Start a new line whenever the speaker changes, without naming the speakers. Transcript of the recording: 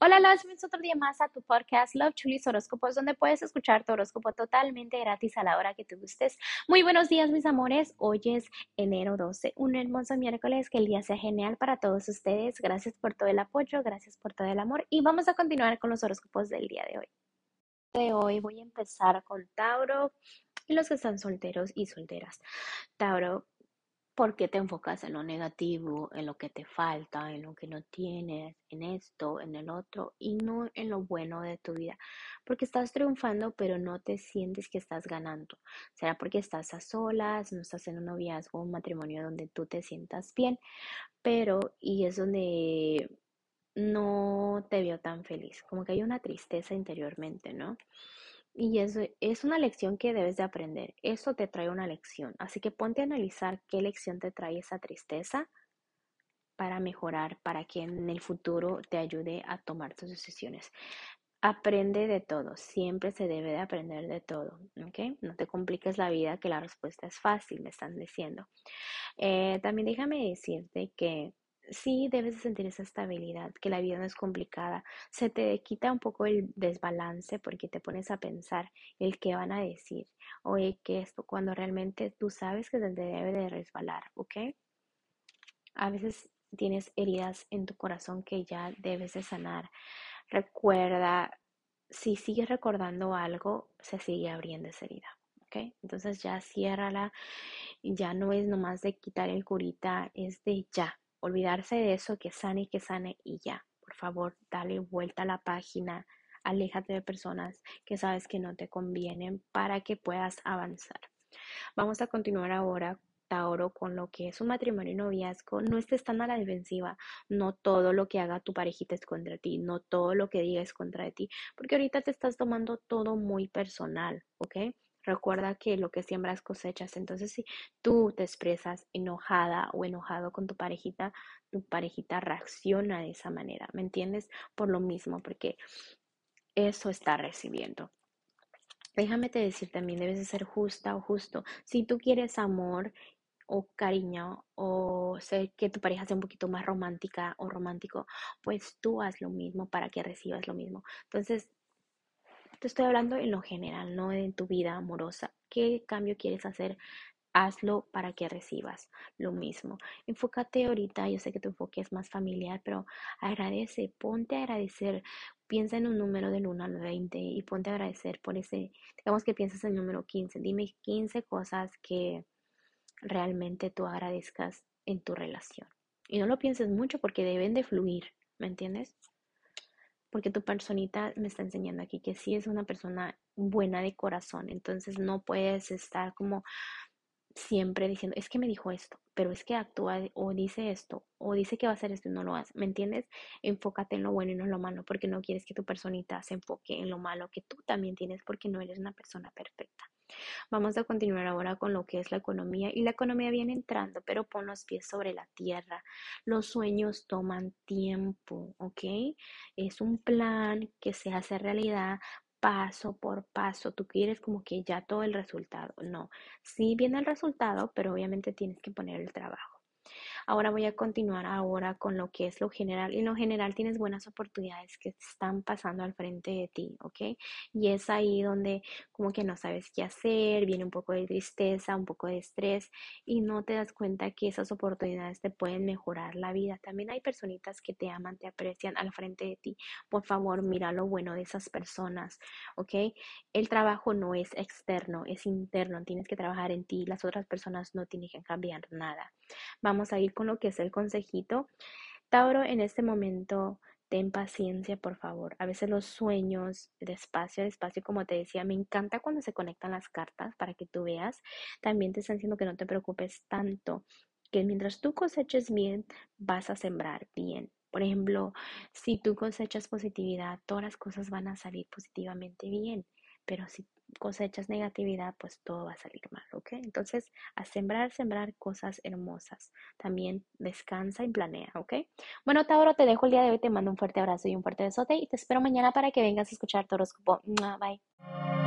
Hola, los bienvenidos otro día más a tu podcast Love Chulis Horóscopos, donde puedes escuchar tu horóscopo totalmente gratis a la hora que te gustes. Muy buenos días, mis amores. Hoy es enero 12, un hermoso miércoles. Que el día sea genial para todos ustedes. Gracias por todo el apoyo, gracias por todo el amor. Y vamos a continuar con los horóscopos del día de hoy. De hoy voy a empezar con Tauro y los que están solteros y solteras. Tauro, ¿Por qué te enfocas en lo negativo, en lo que te falta, en lo que no tienes, en esto, en el otro y no en lo bueno de tu vida? Porque estás triunfando, pero no te sientes que estás ganando. Será porque estás a solas, no estás en un noviazgo, un matrimonio donde tú te sientas bien, pero y es donde no te veo tan feliz, como que hay una tristeza interiormente, ¿no? Y eso es una lección que debes de aprender. Eso te trae una lección. Así que ponte a analizar qué lección te trae esa tristeza para mejorar, para que en el futuro te ayude a tomar tus decisiones. Aprende de todo, siempre se debe de aprender de todo, ¿ok? No te compliques la vida, que la respuesta es fácil, me están diciendo. Eh, también déjame decirte que sí debes de sentir esa estabilidad, que la vida no es complicada. Se te quita un poco el desbalance porque te pones a pensar el qué van a decir o el que esto, cuando realmente tú sabes que se te debe de resbalar, ¿ok? A veces tienes heridas en tu corazón que ya debes de sanar. Recuerda, si sigues recordando algo, se sigue abriendo esa herida. ¿ok? Entonces ya ciérrala, ya no es nomás de quitar el curita, es de ya, olvidarse de eso, que sane y que sane y ya. Por favor, dale vuelta a la página, aléjate de personas que sabes que no te convienen para que puedas avanzar. Vamos a continuar ahora Tauro con lo que es un matrimonio noviazgo, no estés tan a la defensiva, no todo lo que haga tu parejita es contra ti, no todo lo que diga es contra ti, porque ahorita te estás tomando todo muy personal, ¿ok? Recuerda que lo que siembras cosechas. Entonces, si tú te expresas enojada o enojado con tu parejita, tu parejita reacciona de esa manera. ¿Me entiendes? Por lo mismo, porque eso está recibiendo. Déjame te decir, también debes de ser justa o justo. Si tú quieres amor o cariño o sé que tu pareja sea un poquito más romántica o romántico, pues tú haz lo mismo para que recibas lo mismo. Entonces, te estoy hablando en lo general, no en tu vida amorosa. ¿Qué cambio quieres hacer? Hazlo para que recibas lo mismo. Enfócate ahorita, yo sé que tu enfoque es más familiar, pero agradece, ponte a agradecer. Piensa en un número del 1 al 20 y ponte a agradecer por ese, digamos que piensas en el número 15. Dime 15 cosas que realmente tú agradezcas en tu relación. Y no lo pienses mucho porque deben de fluir, ¿me entiendes? Porque tu personita me está enseñando aquí que sí es una persona buena de corazón, entonces no puedes estar como siempre diciendo, es que me dijo esto, pero es que actúa o dice esto, o dice que va a hacer esto y no lo hace, ¿me entiendes? Enfócate en lo bueno y no en lo malo, porque no quieres que tu personita se enfoque en lo malo que tú también tienes, porque no eres una persona perfecta. Vamos a continuar ahora con lo que es la economía y la economía viene entrando, pero pon los pies sobre la tierra. Los sueños toman tiempo, ¿ok? Es un plan que se hace realidad paso por paso. Tú quieres como que ya todo el resultado. No, sí viene el resultado, pero obviamente tienes que poner el trabajo. Ahora voy a continuar ahora con lo que es lo general. Y lo general tienes buenas oportunidades que están pasando al frente de ti, ¿ok? Y es ahí donde como que no sabes qué hacer, viene un poco de tristeza, un poco de estrés y no te das cuenta que esas oportunidades te pueden mejorar la vida. También hay personitas que te aman, te aprecian al frente de ti. Por favor, mira lo bueno de esas personas, ¿ok? El trabajo no es externo, es interno. Tienes que trabajar en ti. Las otras personas no tienen que cambiar nada. Vamos a ir con lo que es el consejito. Tauro, en este momento, ten paciencia, por favor. A veces los sueños, despacio, despacio, como te decía, me encanta cuando se conectan las cartas para que tú veas. También te están diciendo que no te preocupes tanto, que mientras tú coseches bien, vas a sembrar bien. Por ejemplo, si tú cosechas positividad, todas las cosas van a salir positivamente bien. Pero si cosechas negatividad, pues todo va a salir mal, ¿ok? Entonces, a sembrar, sembrar cosas hermosas. También descansa y planea, ¿ok? Bueno, Tauro, te dejo el día de hoy, te mando un fuerte abrazo y un fuerte besote y te espero mañana para que vengas a escuchar tu. Bye.